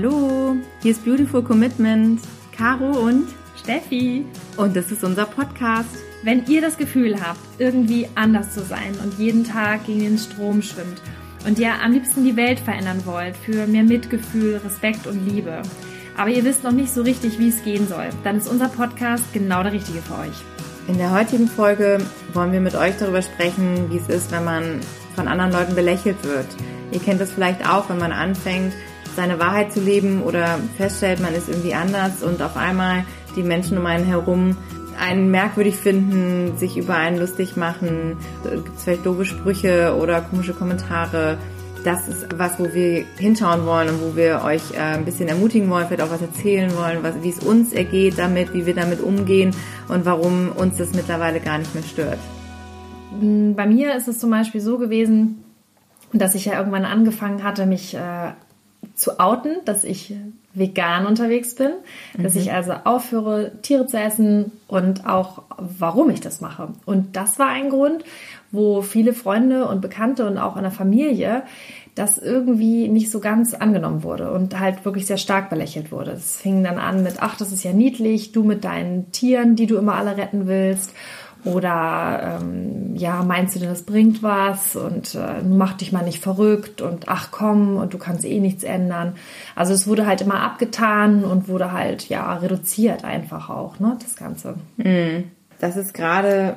Hallo, hier ist Beautiful Commitment, Caro und Steffi. Und das ist unser Podcast. Wenn ihr das Gefühl habt, irgendwie anders zu sein und jeden Tag gegen den Strom schwimmt und ihr am liebsten die Welt verändern wollt für mehr Mitgefühl, Respekt und Liebe, aber ihr wisst noch nicht so richtig, wie es gehen soll, dann ist unser Podcast genau der richtige für euch. In der heutigen Folge wollen wir mit euch darüber sprechen, wie es ist, wenn man von anderen Leuten belächelt wird. Ihr kennt es vielleicht auch, wenn man anfängt, seine Wahrheit zu leben oder feststellt, man ist irgendwie anders und auf einmal die Menschen um einen herum einen merkwürdig finden, sich über einen lustig machen, gibt es vielleicht doofe Sprüche oder komische Kommentare. Das ist was, wo wir hinschauen wollen und wo wir euch äh, ein bisschen ermutigen wollen, vielleicht auch was erzählen wollen, was, wie es uns ergeht damit, wie wir damit umgehen und warum uns das mittlerweile gar nicht mehr stört. Bei mir ist es zum Beispiel so gewesen, dass ich ja irgendwann angefangen hatte, mich äh, zu outen, dass ich vegan unterwegs bin, mhm. dass ich also aufhöre, Tiere zu essen und auch warum ich das mache. Und das war ein Grund, wo viele Freunde und Bekannte und auch in der Familie das irgendwie nicht so ganz angenommen wurde und halt wirklich sehr stark belächelt wurde. Es fing dann an mit, ach, das ist ja niedlich, du mit deinen Tieren, die du immer alle retten willst. Oder ähm, ja, meinst du denn, das bringt was und äh, mach dich mal nicht verrückt und ach komm und du kannst eh nichts ändern. Also es wurde halt immer abgetan und wurde halt ja reduziert einfach auch, ne, das Ganze. Mhm. Das ist gerade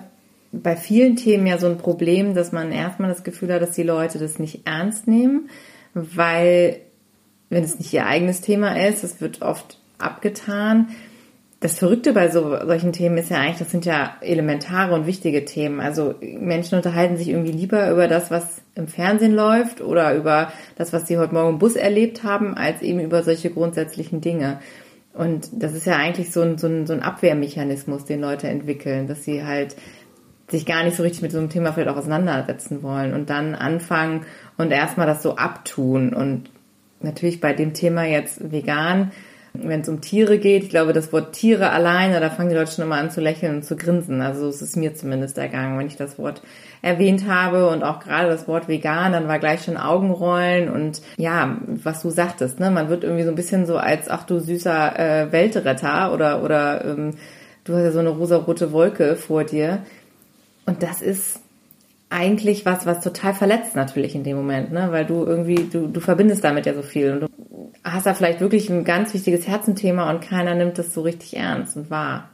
bei vielen Themen ja so ein Problem, dass man erstmal das Gefühl hat, dass die Leute das nicht ernst nehmen, weil wenn es nicht ihr eigenes Thema ist, es wird oft abgetan das Verrückte bei so, solchen Themen ist ja eigentlich, das sind ja elementare und wichtige Themen. Also Menschen unterhalten sich irgendwie lieber über das, was im Fernsehen läuft oder über das, was sie heute Morgen im Bus erlebt haben, als eben über solche grundsätzlichen Dinge. Und das ist ja eigentlich so ein, so ein, so ein Abwehrmechanismus, den Leute entwickeln, dass sie halt sich gar nicht so richtig mit so einem Thema vielleicht auch auseinandersetzen wollen und dann anfangen und erstmal das so abtun. Und natürlich bei dem Thema jetzt vegan, wenn es um Tiere geht, ich glaube, das Wort Tiere alleine, da fangen die Leute schon immer an zu lächeln und zu grinsen. Also es ist mir zumindest ergangen, wenn ich das Wort erwähnt habe und auch gerade das Wort vegan, dann war gleich schon Augenrollen und ja, was du sagtest, ne, man wird irgendwie so ein bisschen so als, ach du süßer äh, Weltretter oder oder ähm, du hast ja so eine rosarote Wolke vor dir und das ist eigentlich was, was total verletzt natürlich in dem Moment, ne? Weil du irgendwie, du, du verbindest damit ja so viel und du hast da vielleicht wirklich ein ganz wichtiges Herzenthema und keiner nimmt das so richtig ernst und wahr.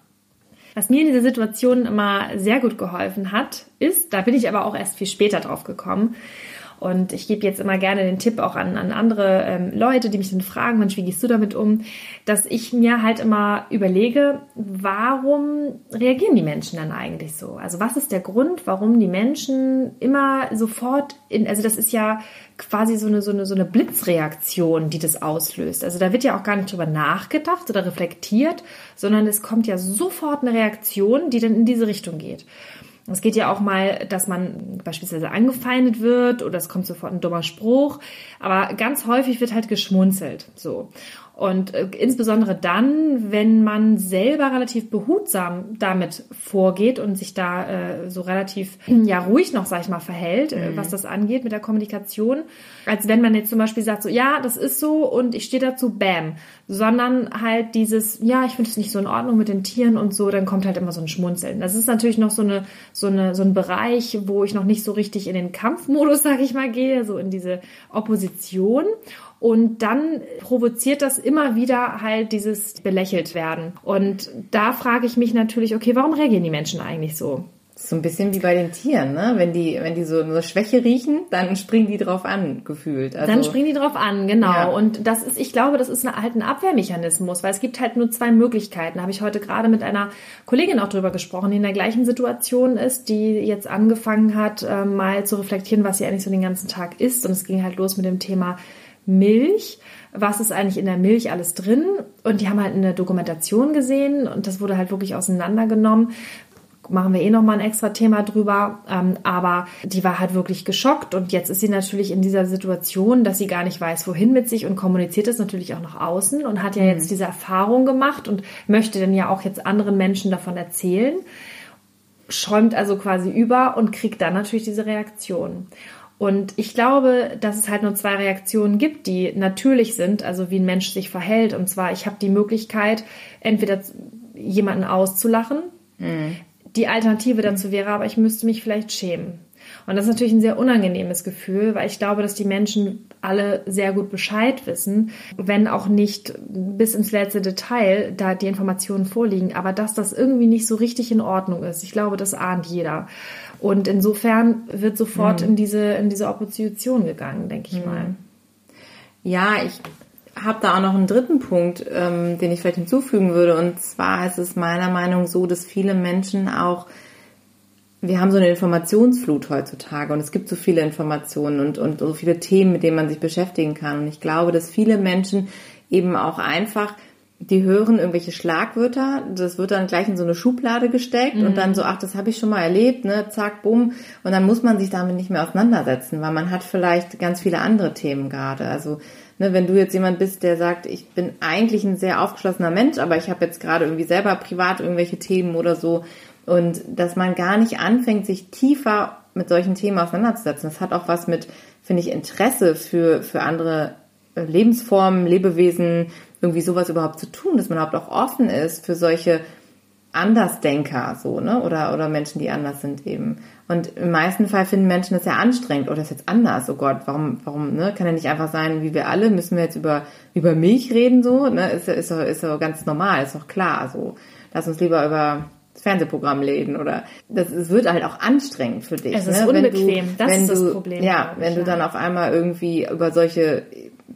Was mir in dieser Situation immer sehr gut geholfen hat, ist, da bin ich aber auch erst viel später drauf gekommen, und ich gebe jetzt immer gerne den Tipp auch an, an andere ähm, Leute, die mich dann fragen, Mensch, wie gehst du damit um, dass ich mir halt immer überlege, warum reagieren die Menschen dann eigentlich so? Also was ist der Grund, warum die Menschen immer sofort in, also das ist ja quasi so eine, so eine, so eine Blitzreaktion, die das auslöst. Also da wird ja auch gar nicht drüber nachgedacht oder reflektiert, sondern es kommt ja sofort eine Reaktion, die dann in diese Richtung geht. Es geht ja auch mal, dass man beispielsweise angefeindet wird oder es kommt sofort ein dummer Spruch. Aber ganz häufig wird halt geschmunzelt. So. Und äh, insbesondere dann, wenn man selber relativ behutsam damit vorgeht und sich da äh, so relativ ja ruhig noch, sag ich mal, verhält, äh, mhm. was das angeht mit der Kommunikation, als wenn man jetzt zum Beispiel sagt, so ja, das ist so und ich stehe dazu, bam, sondern halt dieses, ja, ich finde es nicht so in Ordnung mit den Tieren und so, dann kommt halt immer so ein Schmunzeln. Das ist natürlich noch so eine so eine so ein Bereich, wo ich noch nicht so richtig in den Kampfmodus, sag ich mal, gehe, so in diese Opposition. Und dann provoziert das immer wieder halt dieses belächelt werden. Und da frage ich mich natürlich, okay, warum reagieren die Menschen eigentlich so? So ein bisschen wie bei den Tieren, ne? Wenn die, wenn die so eine Schwäche riechen, dann springen die drauf an, gefühlt. Also, dann springen die drauf an, genau. Ja. Und das ist, ich glaube, das ist eine, halt ein Abwehrmechanismus, weil es gibt halt nur zwei Möglichkeiten. Da habe ich heute gerade mit einer Kollegin auch drüber gesprochen, die in der gleichen Situation ist, die jetzt angefangen hat, äh, mal zu reflektieren, was sie eigentlich so den ganzen Tag isst. Und es ging halt los mit dem Thema Milch. Was ist eigentlich in der Milch alles drin? Und die haben halt eine Dokumentation gesehen und das wurde halt wirklich auseinandergenommen. Machen wir eh nochmal ein extra Thema drüber. Ähm, aber die war halt wirklich geschockt und jetzt ist sie natürlich in dieser Situation, dass sie gar nicht weiß, wohin mit sich und kommuniziert das natürlich auch nach außen und hat ja mhm. jetzt diese Erfahrung gemacht und möchte dann ja auch jetzt anderen Menschen davon erzählen schäumt also quasi über und kriegt dann natürlich diese Reaktion. Und ich glaube, dass es halt nur zwei Reaktionen gibt, die natürlich sind, also wie ein Mensch sich verhält. Und zwar, ich habe die Möglichkeit, entweder jemanden auszulachen. Mhm. Die Alternative dazu wäre aber, ich müsste mich vielleicht schämen. Und das ist natürlich ein sehr unangenehmes Gefühl, weil ich glaube, dass die Menschen alle sehr gut Bescheid wissen, wenn auch nicht bis ins letzte Detail da die Informationen vorliegen, aber dass das irgendwie nicht so richtig in Ordnung ist. Ich glaube, das ahnt jeder. Und insofern wird sofort mhm. in diese in diese Opposition gegangen, denke ich mhm. mal. Ja, ich habe da auch noch einen dritten Punkt, ähm, den ich vielleicht hinzufügen würde. Und zwar ist es meiner Meinung nach so, dass viele Menschen auch wir haben so eine Informationsflut heutzutage und es gibt so viele Informationen und, und so viele Themen, mit denen man sich beschäftigen kann. Und ich glaube, dass viele Menschen eben auch einfach, die hören irgendwelche Schlagwörter, das wird dann gleich in so eine Schublade gesteckt mhm. und dann so, ach, das habe ich schon mal erlebt, ne, zack, bumm. Und dann muss man sich damit nicht mehr auseinandersetzen, weil man hat vielleicht ganz viele andere Themen gerade. Also ne, wenn du jetzt jemand bist, der sagt, ich bin eigentlich ein sehr aufgeschlossener Mensch, aber ich habe jetzt gerade irgendwie selber privat irgendwelche Themen oder so, und dass man gar nicht anfängt, sich tiefer mit solchen Themen auseinanderzusetzen. Das hat auch was mit, finde ich, Interesse für, für andere äh, Lebensformen, Lebewesen, irgendwie sowas überhaupt zu tun, dass man überhaupt auch offen ist für solche Andersdenker, so, ne, oder, oder Menschen, die anders sind eben. Und im meisten Fall finden Menschen das ja anstrengend. Das ist jetzt anders. Oh Gott, warum, warum, ne? Kann ja nicht einfach sein, wie wir alle. Müssen wir jetzt über, über Milch reden, so, ne? Ist, ist, ist, ist so ganz normal, ist doch klar, so. Lass uns lieber über Fernsehprogramm läden oder das es wird halt auch anstrengend für dich. Es ist ne? unbequem, du, das ist das Problem. Ja, wenn du dann auf einmal irgendwie über solche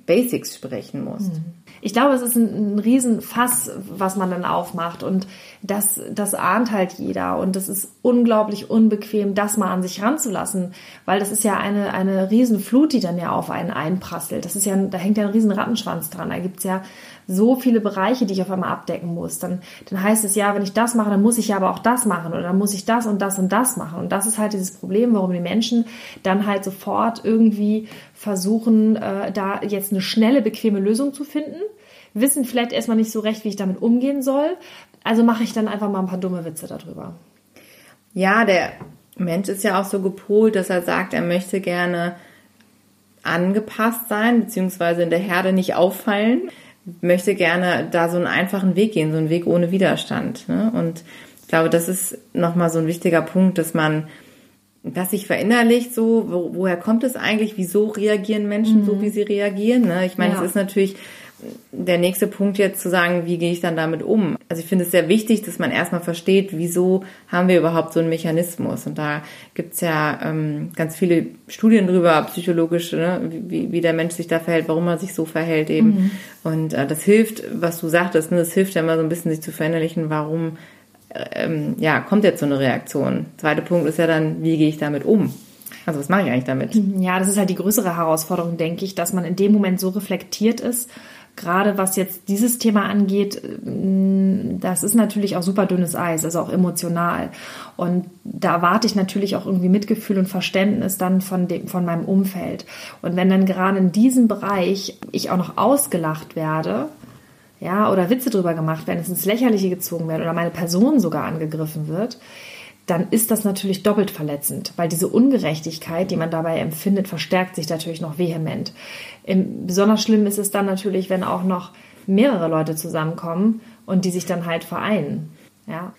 Basics sprechen musst. Mhm. Ich glaube, es ist ein, ein Riesenfass, was man dann aufmacht und das, das ahnt halt jeder und es ist unglaublich unbequem, das mal an sich ranzulassen, weil das ist ja eine, eine Riesenflut, die dann ja auf einen einprasselt. Das ist ja, da hängt ja ein riesen Rattenschwanz dran. Da gibt's ja so viele Bereiche, die ich auf einmal abdecken muss. Dann, dann heißt es ja, wenn ich das mache, dann muss ich ja aber auch das machen oder dann muss ich das und das und das machen. Und das ist halt dieses Problem, warum die Menschen dann halt sofort irgendwie versuchen, äh, da jetzt eine schnelle, bequeme Lösung zu finden, wissen vielleicht erstmal nicht so recht, wie ich damit umgehen soll. Also mache ich dann einfach mal ein paar dumme Witze darüber. Ja, der Mensch ist ja auch so gepolt, dass er sagt, er möchte gerne angepasst sein, beziehungsweise in der Herde nicht auffallen möchte gerne da so einen einfachen Weg gehen, so einen Weg ohne Widerstand. Ne? Und ich glaube, das ist nochmal so ein wichtiger Punkt, dass man das sich verinnerlicht, so, wo, woher kommt es eigentlich, wieso reagieren Menschen mhm. so, wie sie reagieren. Ne? Ich meine, es ist natürlich der nächste Punkt jetzt zu sagen, wie gehe ich dann damit um? Also ich finde es sehr wichtig, dass man erstmal versteht, wieso haben wir überhaupt so einen Mechanismus. Und da gibt's ja ähm, ganz viele Studien drüber, psychologische, ne? wie, wie der Mensch sich da verhält, warum er sich so verhält eben. Mhm. Und äh, das hilft, was du sagtest, ne? das hilft ja immer so ein bisschen, sich zu verinnerlichen, warum ähm, ja, kommt jetzt so eine Reaktion. Zweiter Punkt ist ja dann, wie gehe ich damit um? Also was mache ich eigentlich damit? Ja, das ist halt die größere Herausforderung, denke ich, dass man in dem Moment so reflektiert ist gerade was jetzt dieses Thema angeht, mm, das ist natürlich auch super dünnes Eis, also auch emotional. Und da erwarte ich natürlich auch irgendwie Mitgefühl und Verständnis dann von dem, von meinem Umfeld. Und wenn dann gerade in diesem Bereich ich auch noch ausgelacht werde, ja, oder Witze drüber gemacht werden, es ins Lächerliche gezogen werden oder meine Person sogar angegriffen wird, dann ist das natürlich doppelt verletzend, weil diese Ungerechtigkeit, die man dabei empfindet, verstärkt sich natürlich noch vehement. Besonders schlimm ist es dann natürlich, wenn auch noch mehrere Leute zusammenkommen und die sich dann halt vereinen. Ja.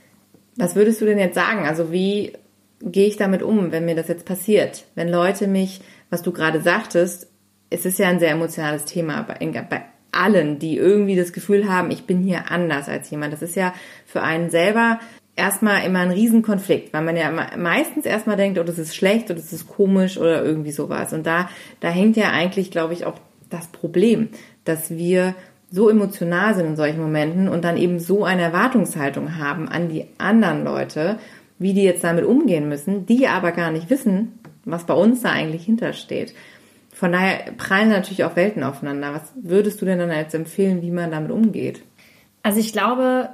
Was würdest du denn jetzt sagen? Also wie gehe ich damit um, wenn mir das jetzt passiert? Wenn Leute mich, was du gerade sagtest, es ist ja ein sehr emotionales Thema bei, bei allen, die irgendwie das Gefühl haben, ich bin hier anders als jemand. Das ist ja für einen selber erstmal immer ein Riesenkonflikt, weil man ja meistens erstmal denkt, oh, das ist schlecht oder das ist komisch oder irgendwie sowas. Und da, da hängt ja eigentlich, glaube ich, auch das Problem, dass wir so emotional sind in solchen Momenten und dann eben so eine Erwartungshaltung haben an die anderen Leute, wie die jetzt damit umgehen müssen, die aber gar nicht wissen, was bei uns da eigentlich hintersteht. Von daher prallen natürlich auch Welten aufeinander. Was würdest du denn dann jetzt empfehlen, wie man damit umgeht? Also ich glaube,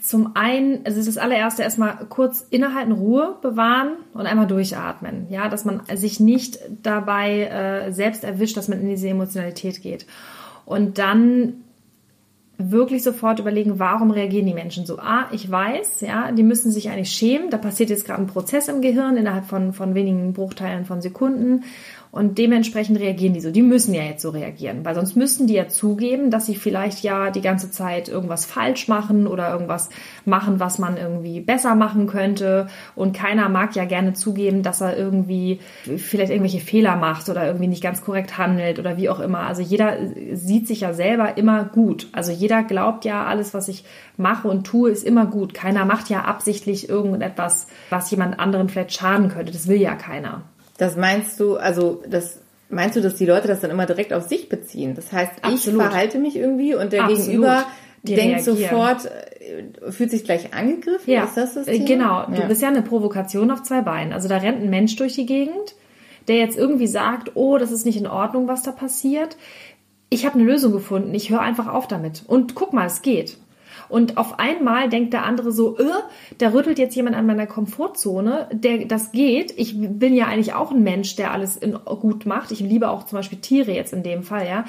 zum einen, also das allererste erstmal kurz innehalten, Ruhe bewahren und einmal durchatmen. Ja, dass man sich nicht dabei äh, selbst erwischt, dass man in diese Emotionalität geht. Und dann wirklich sofort überlegen, warum reagieren die Menschen so? Ah, ich weiß, ja, die müssen sich eigentlich schämen. Da passiert jetzt gerade ein Prozess im Gehirn innerhalb von, von wenigen Bruchteilen von Sekunden. Und dementsprechend reagieren die so. Die müssen ja jetzt so reagieren, weil sonst müssten die ja zugeben, dass sie vielleicht ja die ganze Zeit irgendwas falsch machen oder irgendwas machen, was man irgendwie besser machen könnte. Und keiner mag ja gerne zugeben, dass er irgendwie vielleicht irgendwelche Fehler macht oder irgendwie nicht ganz korrekt handelt oder wie auch immer. Also jeder sieht sich ja selber immer gut. Also jeder glaubt ja, alles, was ich mache und tue, ist immer gut. Keiner macht ja absichtlich irgendetwas, was jemand anderen vielleicht schaden könnte. Das will ja keiner. Das meinst du, also das meinst du, dass die Leute das dann immer direkt auf sich beziehen? Das heißt, Absolut. ich verhalte mich irgendwie und der Absolut. Gegenüber die denkt reagieren. sofort, äh, fühlt sich gleich angegriffen? Ja, ist das das äh, Thema? genau. Du ja. bist ja eine Provokation auf zwei Beinen. Also da rennt ein Mensch durch die Gegend, der jetzt irgendwie sagt, oh, das ist nicht in Ordnung, was da passiert. Ich habe eine Lösung gefunden. Ich höre einfach auf damit. Und guck mal, es geht. Und auf einmal denkt der andere so, äh, da rüttelt jetzt jemand an meiner Komfortzone, der das geht. Ich bin ja eigentlich auch ein Mensch, der alles in, gut macht. Ich liebe auch zum Beispiel Tiere jetzt in dem Fall, ja.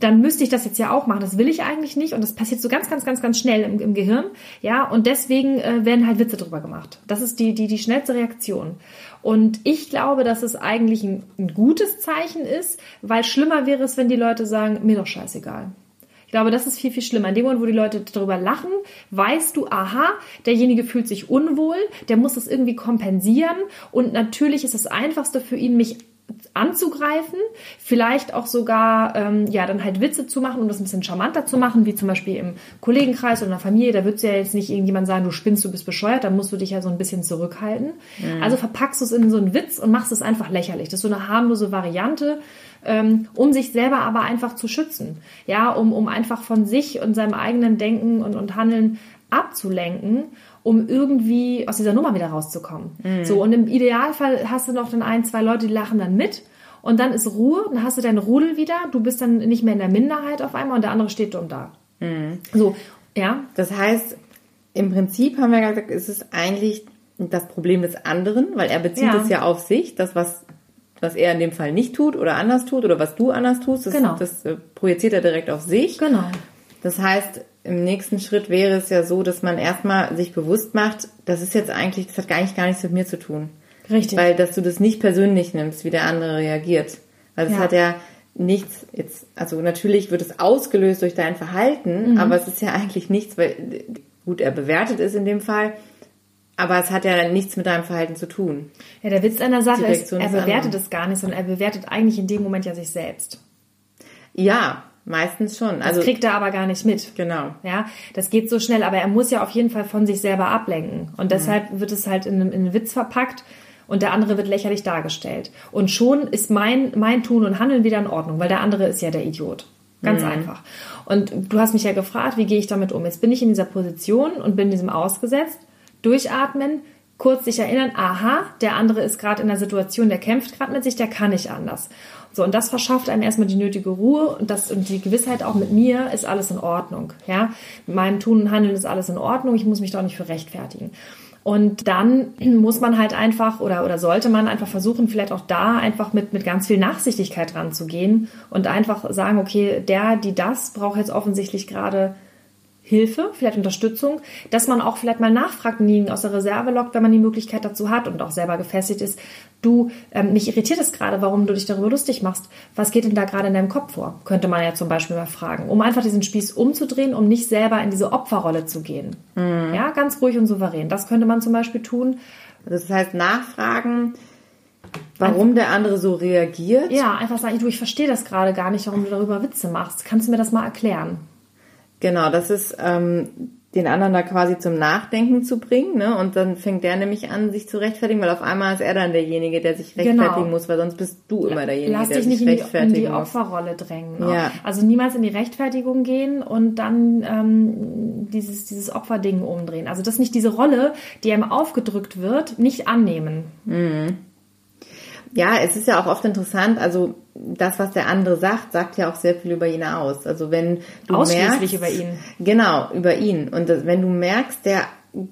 Dann müsste ich das jetzt ja auch machen. Das will ich eigentlich nicht und das passiert so ganz, ganz, ganz, ganz schnell im, im Gehirn, ja. Und deswegen äh, werden halt Witze drüber gemacht. Das ist die, die, die schnellste Reaktion. Und ich glaube, dass es eigentlich ein, ein gutes Zeichen ist, weil schlimmer wäre es, wenn die Leute sagen, mir doch scheißegal. Ich glaube, das ist viel, viel schlimmer. In dem Moment, wo die Leute darüber lachen, weißt du, aha, derjenige fühlt sich unwohl, der muss das irgendwie kompensieren und natürlich ist das Einfachste für ihn, mich anzugreifen, vielleicht auch sogar ähm, ja dann halt Witze zu machen, um das ein bisschen charmanter zu machen, wie zum Beispiel im Kollegenkreis oder in der Familie. Da wird ja jetzt nicht irgendjemand sagen, du spinnst, du bist bescheuert, da musst du dich ja so ein bisschen zurückhalten. Mhm. Also verpackst du es in so einen Witz und machst es einfach lächerlich. Das ist so eine harmlose Variante ähm, um sich selber aber einfach zu schützen. Ja, um, um einfach von sich und seinem eigenen Denken und, und Handeln abzulenken, um irgendwie aus dieser Nummer wieder rauszukommen. Mhm. So, und im Idealfall hast du noch dann ein, zwei Leute, die lachen dann mit. Und dann ist Ruhe, dann hast du deinen Rudel wieder, du bist dann nicht mehr in der Minderheit auf einmal und der andere steht dumm da. Mhm. So, ja. Das heißt, im Prinzip haben wir gesagt, ist es eigentlich das Problem des anderen, weil er bezieht ja. es ja auf sich, das, was was er in dem Fall nicht tut oder anders tut oder was du anders tust, das, genau. das äh, projiziert er direkt auf sich. Genau. Das heißt, im nächsten Schritt wäre es ja so, dass man erstmal sich bewusst macht, das ist jetzt eigentlich, das hat nicht gar nichts mit mir zu tun. Richtig. Weil, dass du das nicht persönlich nimmst, wie der andere reagiert. Weil das ja. hat ja nichts jetzt, also natürlich wird es ausgelöst durch dein Verhalten, mhm. aber es ist ja eigentlich nichts, weil, gut, er bewertet es in dem Fall, aber es hat ja nichts mit deinem Verhalten zu tun. Ja, der Witz einer Sache ist, er bewertet es gar nicht, sondern er bewertet eigentlich in dem Moment ja sich selbst. Ja, meistens schon. Also das kriegt er aber gar nicht mit. Genau. Ja, das geht so schnell, aber er muss ja auf jeden Fall von sich selber ablenken. Und deshalb mhm. wird es halt in, in einen Witz verpackt und der andere wird lächerlich dargestellt. Und schon ist mein, mein Tun und Handeln wieder in Ordnung, weil der andere ist ja der Idiot. Ganz mhm. einfach. Und du hast mich ja gefragt, wie gehe ich damit um? Jetzt bin ich in dieser Position und bin diesem ausgesetzt durchatmen, kurz sich erinnern, aha, der andere ist gerade in der Situation, der kämpft gerade mit sich, der kann nicht anders. So, und das verschafft einem erstmal die nötige Ruhe und das und die Gewissheit auch mit mir ist alles in Ordnung. Ja, mit meinem Tun und Handeln ist alles in Ordnung, ich muss mich doch nicht für rechtfertigen. Und dann muss man halt einfach oder, oder sollte man einfach versuchen, vielleicht auch da einfach mit, mit ganz viel Nachsichtigkeit ranzugehen und einfach sagen, okay, der, die das braucht jetzt offensichtlich gerade Hilfe, vielleicht Unterstützung, dass man auch vielleicht mal nachfragt ihn aus der Reserve lockt, wenn man die Möglichkeit dazu hat und auch selber gefestigt ist. Du, ähm, mich irritiert es gerade, warum du dich darüber lustig machst. Was geht denn da gerade in deinem Kopf vor? Könnte man ja zum Beispiel mal fragen, um einfach diesen Spieß umzudrehen, um nicht selber in diese Opferrolle zu gehen. Mhm. Ja, ganz ruhig und souverän. Das könnte man zum Beispiel tun. Das heißt, nachfragen, warum der andere so reagiert. Ja, einfach sagen, du, ich verstehe das gerade gar nicht, warum du darüber Witze machst. Kannst du mir das mal erklären? Genau, das ist ähm, den anderen da quasi zum Nachdenken zu bringen, ne? Und dann fängt der nämlich an, sich zu rechtfertigen, weil auf einmal ist er dann derjenige, der sich rechtfertigen genau. muss, weil sonst bist du immer derjenige, Lass der sich sich rechtfertigen muss. in die, in die Opferrolle drängen. Ne? Ja. Also niemals in die Rechtfertigung gehen und dann ähm, dieses dieses Opferding umdrehen. Also das nicht diese Rolle, die einem aufgedrückt wird, nicht annehmen. Mhm. Ja, es ist ja auch oft interessant, also das, was der andere sagt, sagt ja auch sehr viel über ihn aus. Also wenn du Ausschließlich merkst, über ihn. Genau, über ihn. Und das, wenn du merkst, der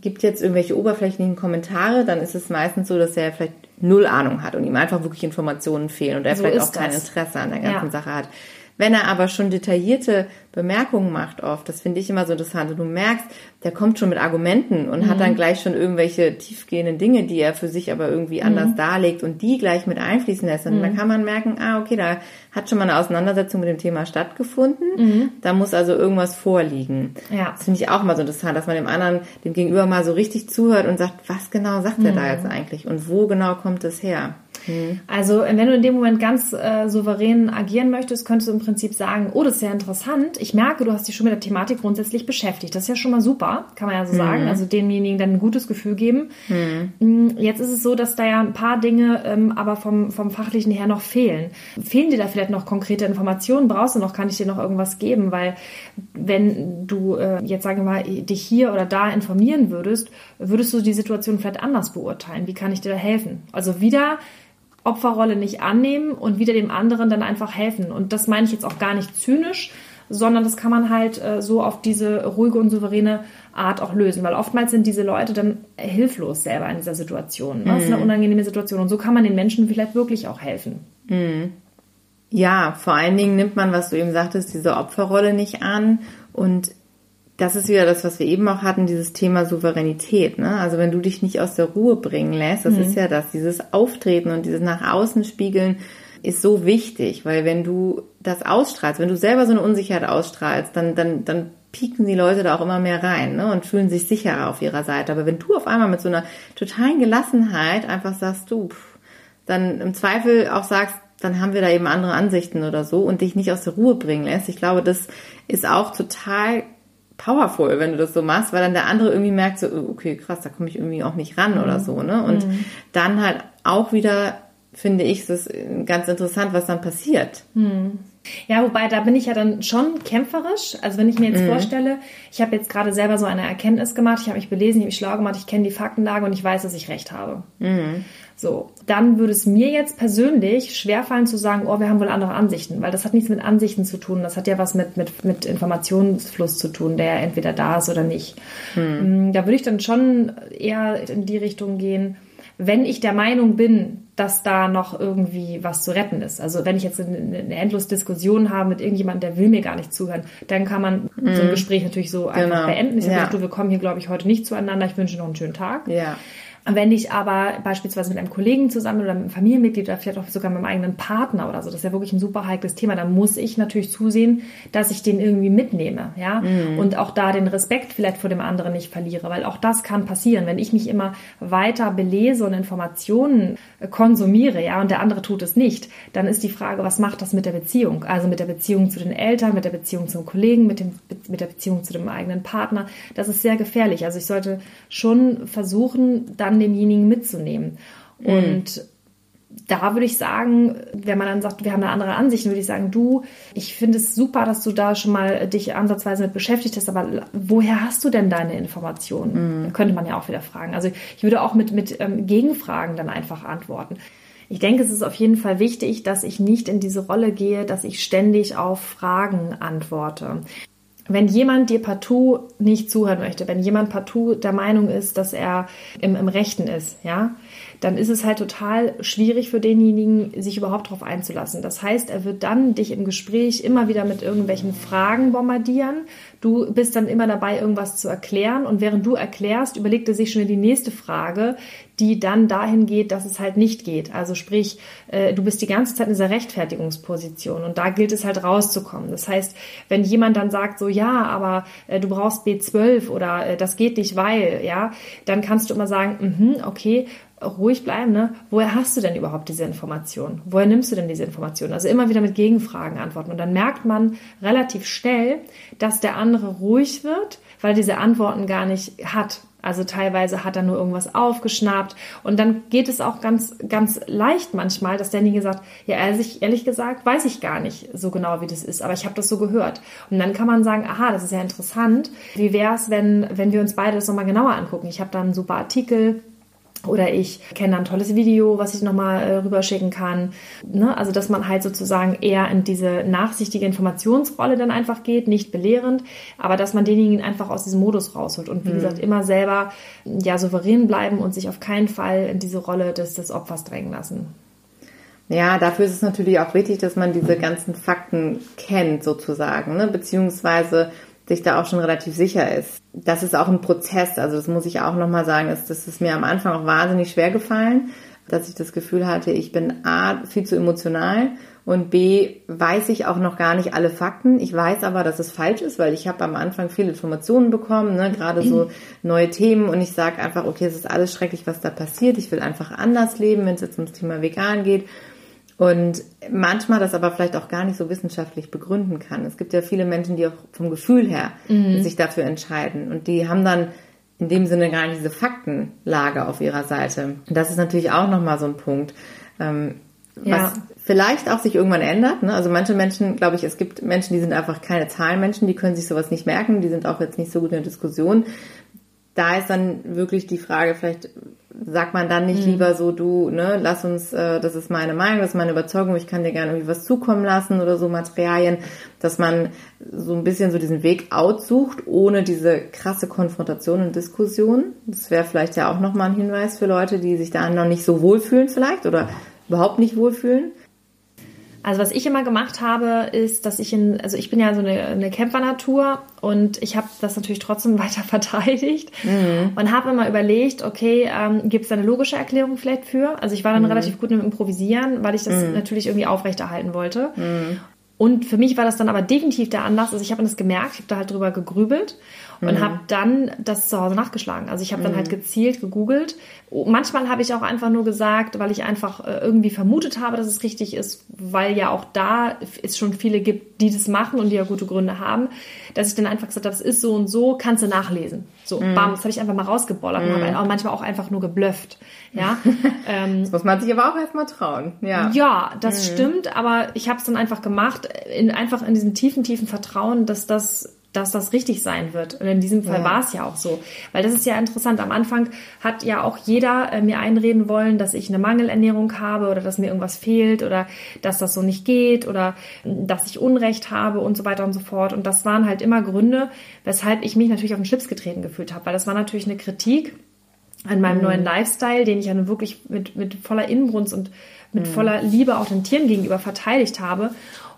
gibt jetzt irgendwelche oberflächlichen Kommentare, dann ist es meistens so, dass er vielleicht null Ahnung hat und ihm einfach wirklich Informationen fehlen und er so vielleicht auch kein Interesse an der ganzen ja. Sache hat. Wenn er aber schon detaillierte Bemerkungen macht oft, das finde ich immer so interessant. Und du merkst, der kommt schon mit Argumenten und mhm. hat dann gleich schon irgendwelche tiefgehenden Dinge, die er für sich aber irgendwie anders mhm. darlegt und die gleich mit einfließen lässt. Und mhm. dann kann man merken, ah, okay, da hat schon mal eine Auseinandersetzung mit dem Thema stattgefunden. Mhm. Da muss also irgendwas vorliegen. Ja. Das finde ich auch mal so interessant, dass man dem anderen, dem Gegenüber mal so richtig zuhört und sagt, was genau sagt er da mhm. jetzt eigentlich und wo genau kommt es her? Mhm. Also wenn du in dem Moment ganz äh, souverän agieren möchtest, könntest du im Prinzip sagen, oh, das ist ja interessant. Ich merke, du hast dich schon mit der Thematik grundsätzlich beschäftigt. Das ist ja schon mal super, kann man ja so mhm. sagen. Also demjenigen dann ein gutes Gefühl geben. Mhm. Mm, jetzt ist es so, dass da ja ein paar Dinge ähm, aber vom, vom fachlichen her noch fehlen. Fehlen dir da vielleicht noch konkrete Informationen? Brauchst du noch? Kann ich dir noch irgendwas geben? Weil wenn du äh, jetzt sagen wir mal dich hier oder da informieren würdest, würdest du die Situation vielleicht anders beurteilen. Wie kann ich dir da helfen? Also wieder Opferrolle nicht annehmen und wieder dem anderen dann einfach helfen. Und das meine ich jetzt auch gar nicht zynisch, sondern das kann man halt äh, so auf diese ruhige und souveräne Art auch lösen, weil oftmals sind diese Leute dann hilflos selber in dieser Situation. Ne? Das ist eine mhm. unangenehme Situation und so kann man den Menschen vielleicht wirklich auch helfen. Mhm. Ja, vor allen Dingen nimmt man, was du eben sagtest, diese Opferrolle nicht an und das ist wieder das, was wir eben auch hatten, dieses Thema Souveränität. Ne? Also wenn du dich nicht aus der Ruhe bringen lässt, das mhm. ist ja das, dieses Auftreten und dieses nach außen spiegeln ist so wichtig, weil wenn du das ausstrahlst, wenn du selber so eine Unsicherheit ausstrahlst, dann, dann, dann pieken die Leute da auch immer mehr rein ne? und fühlen sich sicherer auf ihrer Seite. Aber wenn du auf einmal mit so einer totalen Gelassenheit einfach sagst, du, pff, dann im Zweifel auch sagst, dann haben wir da eben andere Ansichten oder so und dich nicht aus der Ruhe bringen lässt. Ich glaube, das ist auch total powerful, wenn du das so machst, weil dann der andere irgendwie merkt so, oh, okay, krass, da komme ich irgendwie auch nicht ran mhm. oder so, ne? Und mhm. dann halt auch wieder finde ich es ganz interessant, was dann passiert. Mhm. Ja, wobei da bin ich ja dann schon kämpferisch. Also wenn ich mir jetzt mhm. vorstelle, ich habe jetzt gerade selber so eine Erkenntnis gemacht, ich habe mich belesen, ich habe mich schlau gemacht, ich kenne die Faktenlage und ich weiß, dass ich recht habe. So, dann würde es mir jetzt persönlich schwerfallen zu sagen, oh, wir haben wohl andere Ansichten, weil das hat nichts mit Ansichten zu tun. Das hat ja was mit, mit, mit Informationsfluss zu tun, der entweder da ist oder nicht. Mhm. Da würde ich dann schon eher in die Richtung gehen, wenn ich der Meinung bin, dass da noch irgendwie was zu retten ist. Also wenn ich jetzt eine, eine endlos Diskussion habe mit irgendjemandem, der will mir gar nicht zuhören, dann kann man mhm. so ein Gespräch natürlich so einfach genau. beenden. Ich sage, ja. du, wir kommen hier, glaube ich, heute nicht zueinander. Ich wünsche noch einen schönen Tag. Ja. Wenn ich aber beispielsweise mit einem Kollegen zusammen oder mit einem Familienmitglied oder vielleicht auch sogar mit einem eigenen Partner oder so, das ist ja wirklich ein super heikles Thema, dann muss ich natürlich zusehen, dass ich den irgendwie mitnehme, ja, mhm. und auch da den Respekt vielleicht vor dem anderen nicht verliere, weil auch das kann passieren, wenn ich mich immer weiter belese und Informationen konsumiere, ja, und der andere tut es nicht, dann ist die Frage, was macht das mit der Beziehung? Also mit der Beziehung zu den Eltern, mit der Beziehung zum Kollegen, mit dem, mit der Beziehung zu dem eigenen Partner. Das ist sehr gefährlich. Also ich sollte schon versuchen, dann denjenigen mitzunehmen. Mhm. Und da würde ich sagen, wenn man dann sagt, wir haben eine andere Ansicht, würde ich sagen, du, ich finde es super, dass du da schon mal dich ansatzweise mit beschäftigt hast, aber woher hast du denn deine Informationen? Mhm. Könnte man ja auch wieder fragen. Also ich würde auch mit, mit ähm, Gegenfragen dann einfach antworten. Ich denke, es ist auf jeden Fall wichtig, dass ich nicht in diese Rolle gehe, dass ich ständig auf Fragen antworte wenn jemand dir partout nicht zuhören möchte, wenn jemand partout der Meinung ist, dass er im, im Rechten ist, ja, dann ist es halt total schwierig für denjenigen, sich überhaupt darauf einzulassen. Das heißt, er wird dann dich im Gespräch immer wieder mit irgendwelchen Fragen bombardieren. Du bist dann immer dabei, irgendwas zu erklären. Und während du erklärst, überlegt er sich schon die nächste Frage, die dann dahin geht, dass es halt nicht geht. Also sprich, äh, du bist die ganze Zeit in dieser Rechtfertigungsposition und da gilt es halt rauszukommen. Das heißt, wenn jemand dann sagt so, ja, aber äh, du brauchst B12 oder äh, das geht nicht, weil, ja, dann kannst du immer sagen, mh, okay, ruhig bleiben, ne? Woher hast du denn überhaupt diese Information? Woher nimmst du denn diese Information? Also immer wieder mit Gegenfragen antworten. Und dann merkt man relativ schnell, dass der andere ruhig wird, weil er diese Antworten gar nicht hat. Also teilweise hat er nur irgendwas aufgeschnappt und dann geht es auch ganz, ganz leicht manchmal, dass derjenige sagt, ja, ehrlich, ehrlich gesagt, weiß ich gar nicht so genau, wie das ist, aber ich habe das so gehört. Und dann kann man sagen, aha, das ist ja interessant. Wie wäre es, wenn, wenn wir uns beide das nochmal genauer angucken? Ich habe da einen super Artikel, oder ich kenne ein tolles Video, was ich nochmal äh, rüberschicken kann. Ne? Also, dass man halt sozusagen eher in diese nachsichtige Informationsrolle dann einfach geht, nicht belehrend, aber dass man denjenigen einfach aus diesem Modus rausholt. Und wie mhm. gesagt, immer selber ja souverän bleiben und sich auf keinen Fall in diese Rolle des, des Opfers drängen lassen. Ja, dafür ist es natürlich auch wichtig, dass man diese ganzen Fakten kennt, sozusagen, ne? beziehungsweise sich da auch schon relativ sicher ist. Das ist auch ein Prozess, also das muss ich auch nochmal sagen, ist, das ist mir am Anfang auch wahnsinnig schwer gefallen, dass ich das Gefühl hatte, ich bin A, viel zu emotional und B, weiß ich auch noch gar nicht alle Fakten. Ich weiß aber, dass es falsch ist, weil ich habe am Anfang viele Informationen bekommen, ne, gerade so neue Themen und ich sage einfach, okay, es ist alles schrecklich, was da passiert. Ich will einfach anders leben, wenn es jetzt ums Thema vegan geht. Und manchmal das aber vielleicht auch gar nicht so wissenschaftlich begründen kann. Es gibt ja viele Menschen, die auch vom Gefühl her mhm. sich dafür entscheiden und die haben dann in dem Sinne gar nicht diese Faktenlage auf ihrer Seite. Und das ist natürlich auch nochmal so ein Punkt. Ähm, ja. was vielleicht auch sich irgendwann ändert. Ne? Also manche Menschen, glaube ich, es gibt Menschen, die sind einfach keine Zahlenmenschen, die können sich sowas nicht merken, die sind auch jetzt nicht so gut in der Diskussion. Da ist dann wirklich die Frage, vielleicht sagt man dann nicht mhm. lieber so, du, ne, lass uns, äh, das ist meine Meinung, das ist meine Überzeugung, ich kann dir gerne irgendwie was zukommen lassen oder so Materialien, dass man so ein bisschen so diesen Weg outsucht, ohne diese krasse Konfrontation und Diskussion. Das wäre vielleicht ja auch nochmal ein Hinweis für Leute, die sich da noch nicht so wohlfühlen vielleicht oder überhaupt nicht wohlfühlen. Also was ich immer gemacht habe, ist, dass ich in, also ich bin ja so eine, eine Kämpfernatur und ich habe das natürlich trotzdem weiter verteidigt mhm. und habe immer überlegt, okay, ähm, gibt es eine logische Erklärung vielleicht für? Also ich war dann mhm. relativ gut im Improvisieren, weil ich das mhm. natürlich irgendwie aufrechterhalten wollte. Mhm. Und für mich war das dann aber definitiv der Anlass. Also ich habe das gemerkt, ich habe da halt drüber gegrübelt und mhm. habe dann das zu Hause nachgeschlagen. Also ich habe dann halt mhm. gezielt gegoogelt. Manchmal habe ich auch einfach nur gesagt, weil ich einfach äh, irgendwie vermutet habe, dass es richtig ist, weil ja auch da es schon viele gibt, die das machen und die ja gute Gründe haben, dass ich dann einfach gesagt habe, es ist so und so, kannst du nachlesen. So, mhm. bam, das habe ich einfach mal rausgebollert und habe mhm. auch manchmal auch einfach nur geblufft. Ja, ähm, das muss man sich aber auch erstmal trauen. Ja, ja das mhm. stimmt, aber ich habe es dann einfach gemacht, in, einfach in diesem tiefen, tiefen Vertrauen, dass das dass das richtig sein wird. Und in diesem Fall ja. war es ja auch so. Weil das ist ja interessant. Am Anfang hat ja auch jeder äh, mir einreden wollen, dass ich eine Mangelernährung habe oder dass mir irgendwas fehlt oder dass das so nicht geht oder dass ich Unrecht habe und so weiter und so fort. Und das waren halt immer Gründe, weshalb ich mich natürlich auf den Schlips getreten gefühlt habe. Weil das war natürlich eine Kritik an meinem mhm. neuen Lifestyle, den ich ja nun wirklich mit, mit voller Inbrunst und mit mhm. voller Liebe auch den Tieren gegenüber verteidigt habe.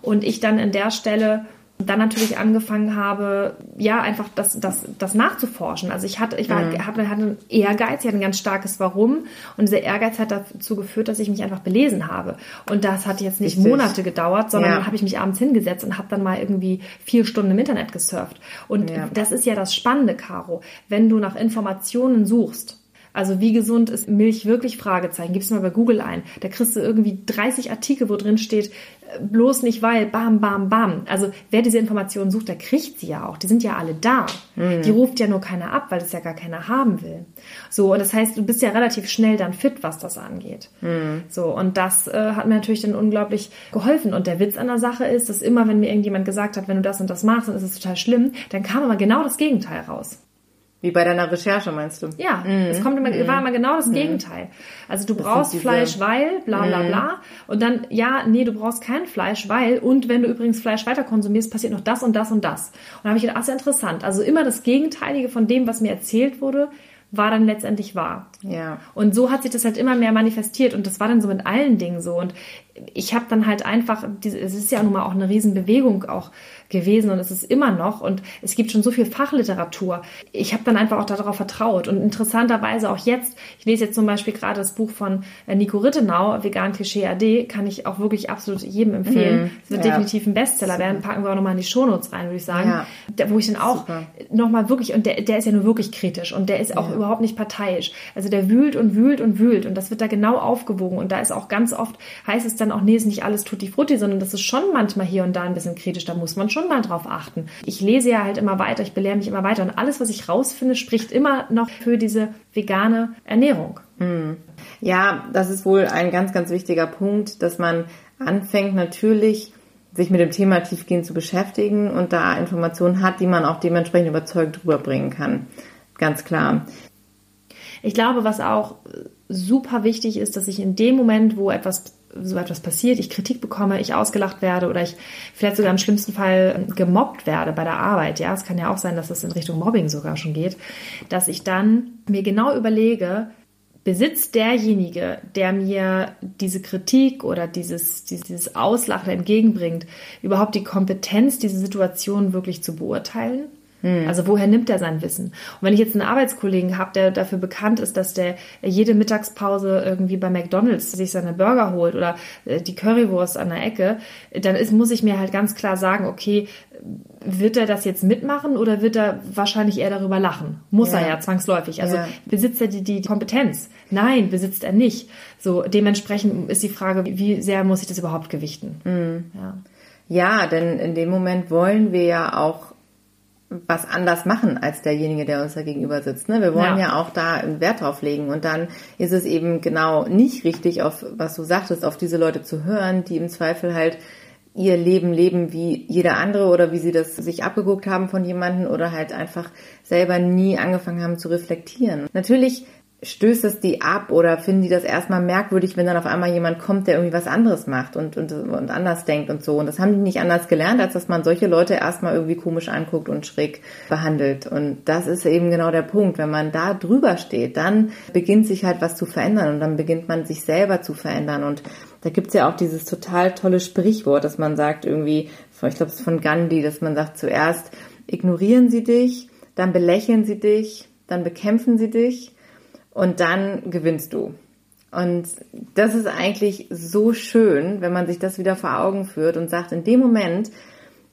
Und ich dann an der Stelle dann natürlich angefangen habe, ja, einfach das, das, das nachzuforschen. Also ich hatte, ich war, mhm. hatte, hatte einen Ehrgeiz, ich hatte ein ganz starkes Warum und dieser Ehrgeiz hat dazu geführt, dass ich mich einfach belesen habe. Und das hat jetzt nicht Richtig. Monate gedauert, sondern ja. habe ich mich abends hingesetzt und habe dann mal irgendwie vier Stunden im Internet gesurft. Und ja. das ist ja das Spannende, Caro. Wenn du nach Informationen suchst, also wie gesund ist Milch wirklich? Fragezeichen. Gib's mal bei Google ein. Da kriegst du irgendwie 30 Artikel, wo drin steht, bloß nicht weil, bam, bam, bam. Also wer diese Informationen sucht, der kriegt sie ja auch. Die sind ja alle da. Mhm. Die ruft ja nur keiner ab, weil das ja gar keiner haben will. So, und das heißt, du bist ja relativ schnell dann fit, was das angeht. Mhm. So, und das äh, hat mir natürlich dann unglaublich geholfen. Und der Witz an der Sache ist, dass immer, wenn mir irgendjemand gesagt hat, wenn du das und das machst, dann ist es total schlimm, dann kam immer genau das Gegenteil raus. Wie bei deiner Recherche meinst du? Ja, mhm. es kommt immer, war immer genau das mhm. Gegenteil. Also du das brauchst Fleisch, weil, bla bla mhm. bla. Und dann, ja, nee, du brauchst kein Fleisch, weil, und wenn du übrigens Fleisch weiter konsumierst, passiert noch das und das und das. Und da habe ich gedacht, ach, ist interessant. Also immer das Gegenteilige von dem, was mir erzählt wurde, war dann letztendlich wahr. Ja. Und so hat sich das halt immer mehr manifestiert und das war dann so mit allen Dingen so und ich habe dann halt einfach, es ist ja nun mal auch eine Riesenbewegung auch gewesen und es ist immer noch und es gibt schon so viel Fachliteratur. Ich habe dann einfach auch darauf vertraut und interessanterweise auch jetzt, ich lese jetzt zum Beispiel gerade das Buch von äh, Nico Rittenau, Vegan Klischee AD, kann ich auch wirklich absolut jedem empfehlen. Mhm. Es wird ja. definitiv ein Bestseller werden, packen wir auch nochmal in die Shownotes rein, würde ich sagen. Ja. Der, wo ich dann auch nochmal wirklich, und der, der ist ja nur wirklich kritisch und der ist auch ja. überhaupt nicht parteiisch. Also der wühlt und wühlt und wühlt und das wird da genau aufgewogen und da ist auch ganz oft, heißt es dann auch, nee, ist nicht alles tutti frutti, sondern das ist schon manchmal hier und da ein bisschen kritisch, da muss man schon mal drauf achten. Ich lese ja halt immer weiter, ich belehre mich immer weiter und alles, was ich rausfinde, spricht immer noch für diese vegane Ernährung. Hm. Ja, das ist wohl ein ganz, ganz wichtiger Punkt, dass man anfängt natürlich sich mit dem Thema tiefgehend zu beschäftigen und da Informationen hat, die man auch dementsprechend überzeugt rüberbringen kann. Ganz klar. Ich glaube, was auch super wichtig ist, dass ich in dem Moment, wo etwas so etwas passiert, ich Kritik bekomme, ich ausgelacht werde oder ich vielleicht sogar im schlimmsten Fall gemobbt werde bei der Arbeit, ja, es kann ja auch sein, dass es in Richtung Mobbing sogar schon geht, dass ich dann mir genau überlege, besitzt derjenige, der mir diese Kritik oder dieses, dieses Auslachen entgegenbringt, überhaupt die Kompetenz, diese Situation wirklich zu beurteilen? Hm. Also woher nimmt er sein Wissen? Und wenn ich jetzt einen Arbeitskollegen habe, der dafür bekannt ist, dass der jede Mittagspause irgendwie bei McDonald's sich seine Burger holt oder äh, die Currywurst an der Ecke, dann ist, muss ich mir halt ganz klar sagen, okay, wird er das jetzt mitmachen oder wird er wahrscheinlich eher darüber lachen? Muss ja. er ja zwangsläufig. Also ja. besitzt er die, die Kompetenz? Nein, besitzt er nicht. So dementsprechend ist die Frage, wie sehr muss ich das überhaupt gewichten? Mhm. Ja. ja, denn in dem Moment wollen wir ja auch was anders machen als derjenige, der uns da gegenüber sitzt. Ne? Wir wollen ja. ja auch da einen Wert drauf legen und dann ist es eben genau nicht richtig, auf was du sagtest, auf diese Leute zu hören, die im Zweifel halt ihr Leben leben wie jeder andere oder wie sie das sich abgeguckt haben von jemanden oder halt einfach selber nie angefangen haben zu reflektieren. Natürlich stößt es die ab oder finden die das erstmal merkwürdig, wenn dann auf einmal jemand kommt, der irgendwie was anderes macht und, und, und anders denkt und so. Und das haben die nicht anders gelernt, als dass man solche Leute erstmal irgendwie komisch anguckt und schräg behandelt. Und das ist eben genau der Punkt. Wenn man da drüber steht, dann beginnt sich halt was zu verändern und dann beginnt man sich selber zu verändern. Und da gibt's ja auch dieses total tolle Sprichwort, dass man sagt irgendwie, ich glaube es ist von Gandhi, dass man sagt zuerst ignorieren sie dich, dann belächeln sie dich, dann bekämpfen sie dich und dann gewinnst du. Und das ist eigentlich so schön, wenn man sich das wieder vor Augen führt und sagt, in dem Moment,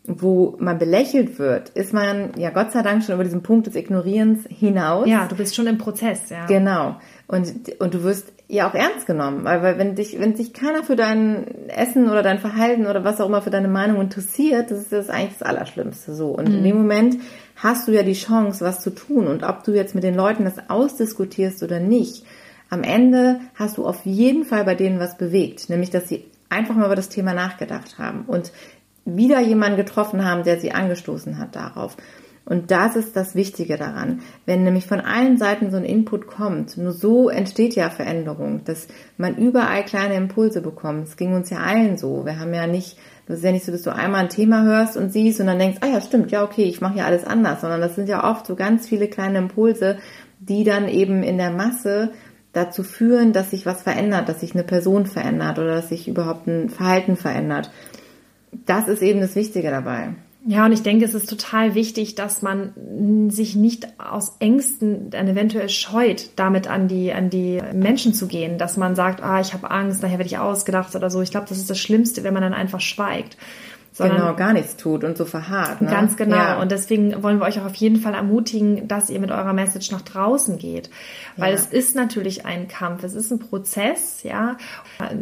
wo man belächelt wird, ist man ja Gott sei Dank schon über diesen Punkt des Ignorierens hinaus. Ja, du bist schon im Prozess, ja. Genau. Und, und du wirst ja auch ernst genommen, weil, weil wenn dich, wenn sich keiner für dein Essen oder dein Verhalten oder was auch immer für deine Meinung interessiert, das ist das eigentlich das Allerschlimmste so. Und mhm. in dem Moment hast du ja die Chance, was zu tun. Und ob du jetzt mit den Leuten das ausdiskutierst oder nicht, am Ende hast du auf jeden Fall bei denen was bewegt. Nämlich, dass sie einfach mal über das Thema nachgedacht haben und wieder jemanden getroffen haben, der sie angestoßen hat darauf. Und das ist das Wichtige daran. Wenn nämlich von allen Seiten so ein Input kommt, nur so entsteht ja Veränderung, dass man überall kleine Impulse bekommt. Es ging uns ja allen so. Wir haben ja nicht das ist ja nicht so, dass du einmal ein Thema hörst und siehst und dann denkst, ah ja, stimmt, ja, okay, ich mache ja alles anders, sondern das sind ja oft so ganz viele kleine Impulse, die dann eben in der Masse dazu führen, dass sich was verändert, dass sich eine Person verändert oder dass sich überhaupt ein Verhalten verändert. Das ist eben das Wichtige dabei. Ja, und ich denke, es ist total wichtig, dass man sich nicht aus Ängsten dann eventuell scheut, damit an die, an die Menschen zu gehen, dass man sagt, ah, ich habe Angst, nachher werde ich ausgedacht oder so. Ich glaube, das ist das Schlimmste, wenn man dann einfach schweigt sondern genau, gar nichts tut und so verharrt. Ne? Ganz genau. Ja. Und deswegen wollen wir euch auch auf jeden Fall ermutigen, dass ihr mit eurer Message nach draußen geht. Weil ja. es ist natürlich ein Kampf, es ist ein Prozess, ja.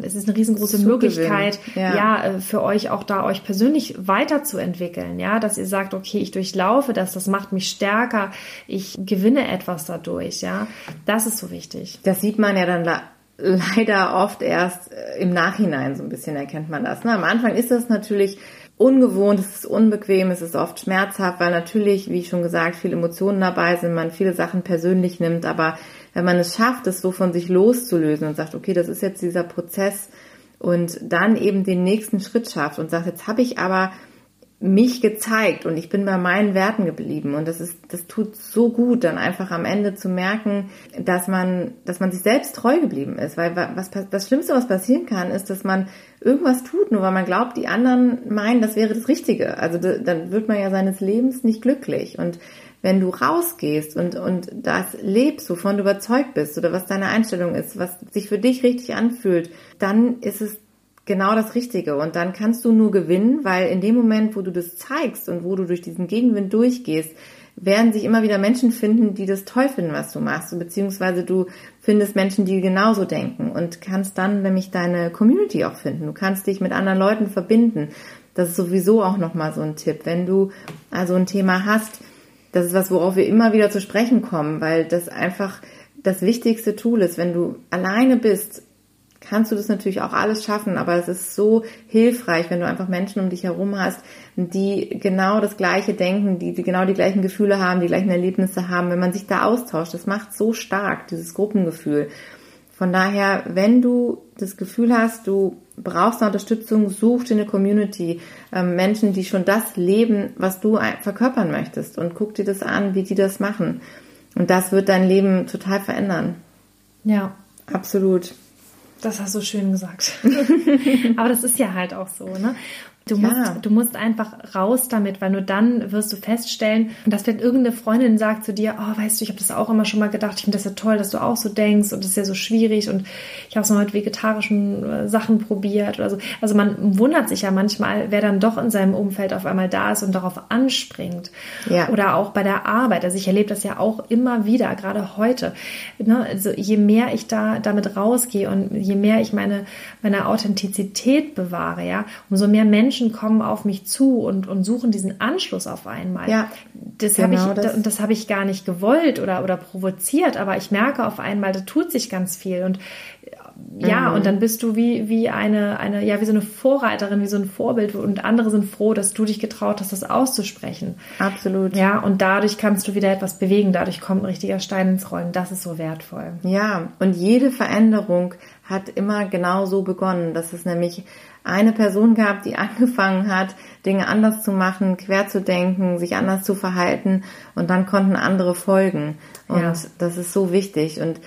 Es ist eine riesengroße. Möglichkeit, ja. ja, für euch auch da euch persönlich weiterzuentwickeln, ja, dass ihr sagt, okay, ich durchlaufe das, das macht mich stärker, ich gewinne etwas dadurch, ja. Das ist so wichtig. Das sieht man ja dann leider oft erst äh, im Nachhinein so ein bisschen erkennt man das. Ne? Am Anfang ist das natürlich ungewohnt, es ist unbequem, es ist oft schmerzhaft, weil natürlich, wie schon gesagt, viele Emotionen dabei sind, man viele Sachen persönlich nimmt, aber wenn man es schafft, es so von sich loszulösen und sagt, okay, das ist jetzt dieser Prozess und dann eben den nächsten Schritt schafft und sagt, jetzt habe ich aber mich gezeigt und ich bin bei meinen Werten geblieben. Und das ist das tut so gut dann einfach am Ende zu merken, dass man dass man sich selbst treu geblieben ist, weil was das schlimmste was passieren kann, ist, dass man irgendwas tut, nur weil man glaubt, die anderen meinen, das wäre das richtige. Also dann wird man ja seines Lebens nicht glücklich. Und wenn du rausgehst und, und das lebst, wovon du überzeugt bist oder was deine Einstellung ist, was sich für dich richtig anfühlt, dann ist es genau das Richtige. Und dann kannst du nur gewinnen, weil in dem Moment, wo du das zeigst und wo du durch diesen Gegenwind durchgehst, werden sich immer wieder Menschen finden, die das toll finden, was du machst, beziehungsweise du findest Menschen, die genauso denken und kannst dann nämlich deine Community auch finden. Du kannst dich mit anderen Leuten verbinden. Das ist sowieso auch nochmal so ein Tipp. Wenn du also ein Thema hast, das ist was, worauf wir immer wieder zu sprechen kommen, weil das einfach das wichtigste Tool ist. Wenn du alleine bist, kannst du das natürlich auch alles schaffen, aber es ist so hilfreich, wenn du einfach Menschen um dich herum hast, die genau das Gleiche denken, die, die genau die gleichen Gefühle haben, die gleichen Erlebnisse haben. Wenn man sich da austauscht, das macht so stark, dieses Gruppengefühl. Von daher, wenn du das Gefühl hast, du brauchst eine Unterstützung, such dir eine Community, äh, Menschen, die schon das leben, was du verkörpern möchtest und guck dir das an, wie die das machen. Und das wird dein Leben total verändern. Ja. Absolut. Das hast du schön gesagt. Aber das ist ja halt auch so, ne? Du musst, Ja. du musst einfach raus damit, weil nur dann wirst du feststellen, dass wenn irgendeine Freundin sagt zu dir, oh, weißt du, ich habe das auch immer schon mal gedacht, ich finde das ja toll, dass du auch so denkst und das ist ja so schwierig und ich habe es mal mit vegetarischen äh, Sachen probiert oder so. Also man wundert sich ja manchmal, wer dann doch in seinem Umfeld auf einmal da ist und darauf anspringt. Ja. Oder auch bei der Arbeit. Also ich erlebe das ja auch immer wieder, gerade heute. Ne? Also je mehr ich da damit rausgehe und je mehr ich meine, meine Authentizität bewahre, ja, umso mehr Menschen kommen auf mich zu und, und suchen diesen Anschluss auf einmal. Ja, das genau habe ich, das. und das habe ich gar nicht gewollt oder, oder provoziert, aber ich merke auf einmal, da tut sich ganz viel und ja, Mhm. und dann bist du wie, wie eine, eine, ja, wie so eine Vorreiterin, wie so ein Vorbild und andere sind froh, dass du dich getraut hast, das auszusprechen. Absolut. Ja, und dadurch kannst du wieder etwas bewegen, dadurch kommt ein richtiger Stein ins Rollen. Das ist so wertvoll. Ja, und jede Veränderung hat immer genau so begonnen, dass es nämlich eine Person gab, die angefangen hat, Dinge anders zu machen, quer zu denken, sich anders zu verhalten und dann konnten andere folgen. Und Ja. das ist so wichtig. Und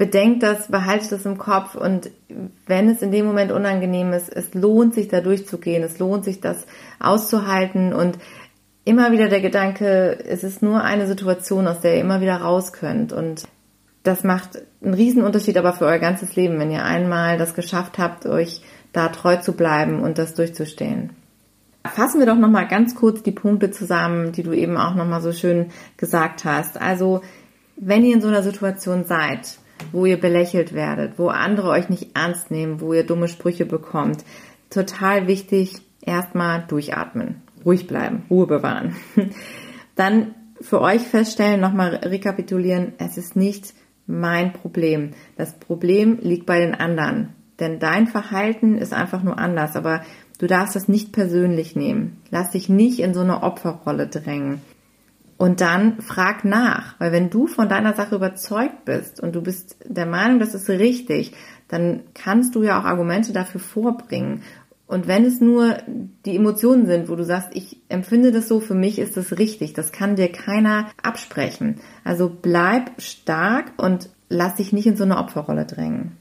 bedenkt das, behaltet das im Kopf. Und wenn es in dem Moment unangenehm ist, es lohnt sich da durchzugehen, es lohnt sich das auszuhalten. Und immer wieder der Gedanke, es ist nur eine Situation, aus der ihr immer wieder raus könnt. Und das macht einen riesen Unterschied aber für euer ganzes Leben, wenn ihr einmal das geschafft habt, euch da treu zu bleiben und das durchzustehen. Fassen wir doch nochmal ganz kurz die Punkte zusammen, die du eben auch nochmal so schön gesagt hast. Also, wenn ihr in so einer Situation seid, wo ihr belächelt werdet, wo andere euch nicht ernst nehmen, wo ihr dumme Sprüche bekommt, total wichtig, erstmal durchatmen, ruhig bleiben, Ruhe bewahren. Dann für euch feststellen, nochmal rekapitulieren, es ist nicht mein Problem. Das Problem liegt bei den anderen. Denn dein Verhalten ist einfach nur anders, aber du darfst das nicht persönlich nehmen. Lass dich nicht in so eine Opferrolle drängen. Und dann frag nach, weil wenn du von deiner Sache überzeugt bist und du bist der Meinung, das ist richtig, dann kannst du ja auch Argumente dafür vorbringen. Und wenn es nur die Emotionen sind, wo du sagst, ich empfinde das so, für mich ist das richtig, das kann dir keiner absprechen. Also bleib stark und lass dich nicht in so eine Opferrolle drängen.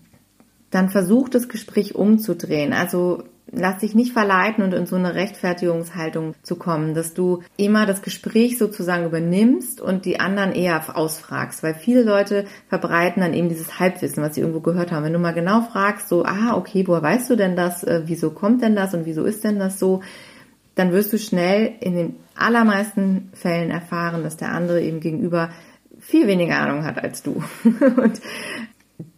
Dann versuch das Gespräch umzudrehen. Also lass dich nicht verleiten und in so eine Rechtfertigungshaltung zu kommen, dass du immer das Gespräch sozusagen übernimmst und die anderen eher ausfragst, weil viele Leute verbreiten dann eben dieses Halbwissen, was sie irgendwo gehört haben. Wenn du mal genau fragst, so, ah, okay, woher weißt du denn das? Äh, wieso kommt denn das und wieso ist denn das so? Dann wirst du schnell in den allermeisten Fällen erfahren, dass der andere eben gegenüber viel weniger Ahnung hat als du. und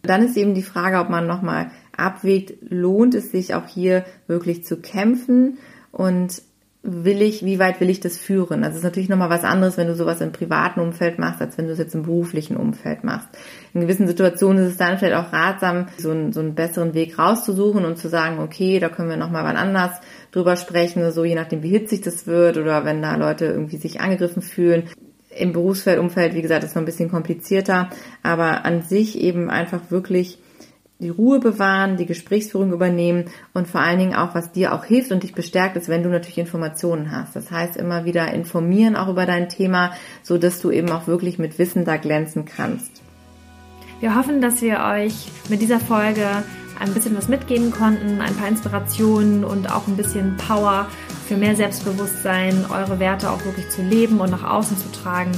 dann ist eben die Frage, ob man nochmal abwägt, lohnt es sich auch hier wirklich zu kämpfen und will ich, wie weit will ich das führen? Also es ist natürlich nochmal was anderes, wenn du sowas im privaten Umfeld machst, als wenn du es jetzt im beruflichen Umfeld machst. In gewissen Situationen ist es dann vielleicht auch ratsam, so einen, so einen besseren Weg rauszusuchen und zu sagen, okay, da können wir nochmal wann anders drüber sprechen, so je nachdem, wie hitzig das wird oder wenn da Leute irgendwie sich angegriffen fühlen. Im Berufsfeldumfeld, wie gesagt, ist noch ein bisschen komplizierter, aber an sich eben einfach wirklich die Ruhe bewahren, die Gesprächsführung übernehmen und vor allen Dingen auch, was dir auch hilft und dich bestärkt, ist, wenn du natürlich Informationen hast. Das heißt, immer wieder informieren auch über dein Thema, so dass du eben auch wirklich mit Wissen da glänzen kannst. Wir hoffen, dass wir euch mit dieser Folge ein bisschen was mitgeben konnten, ein paar Inspirationen und auch ein bisschen Power für mehr Selbstbewusstsein, eure Werte auch wirklich zu leben und nach außen zu tragen.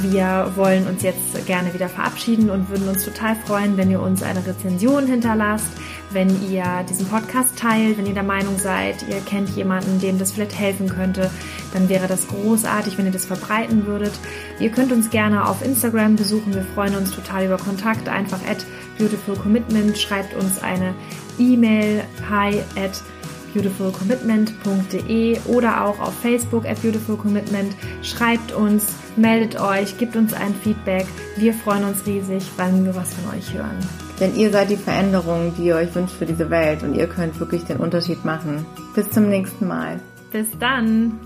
Wir wollen uns jetzt gerne wieder verabschieden und würden uns total freuen, wenn ihr uns eine Rezension hinterlasst, wenn ihr diesen Podcast teilt, wenn ihr der Meinung seid, ihr kennt jemanden, dem das vielleicht helfen könnte, dann wäre das großartig, wenn ihr das verbreiten würdet. Ihr könnt uns gerne auf Instagram besuchen. Wir freuen uns total über Kontakt. Einfach at Beautiful Commitment. Schreibt uns eine E-Mail hi at beautifulcommitment.de oder auch auf Facebook at Beautiful Commitment. Schreibt uns, meldet euch, gebt uns ein Feedback. Wir freuen uns riesig, wenn wir was von euch hören. Denn ihr seid die Veränderung, die ihr euch wünscht für diese Welt und ihr könnt wirklich den Unterschied machen. Bis zum nächsten Mal. Bis dann!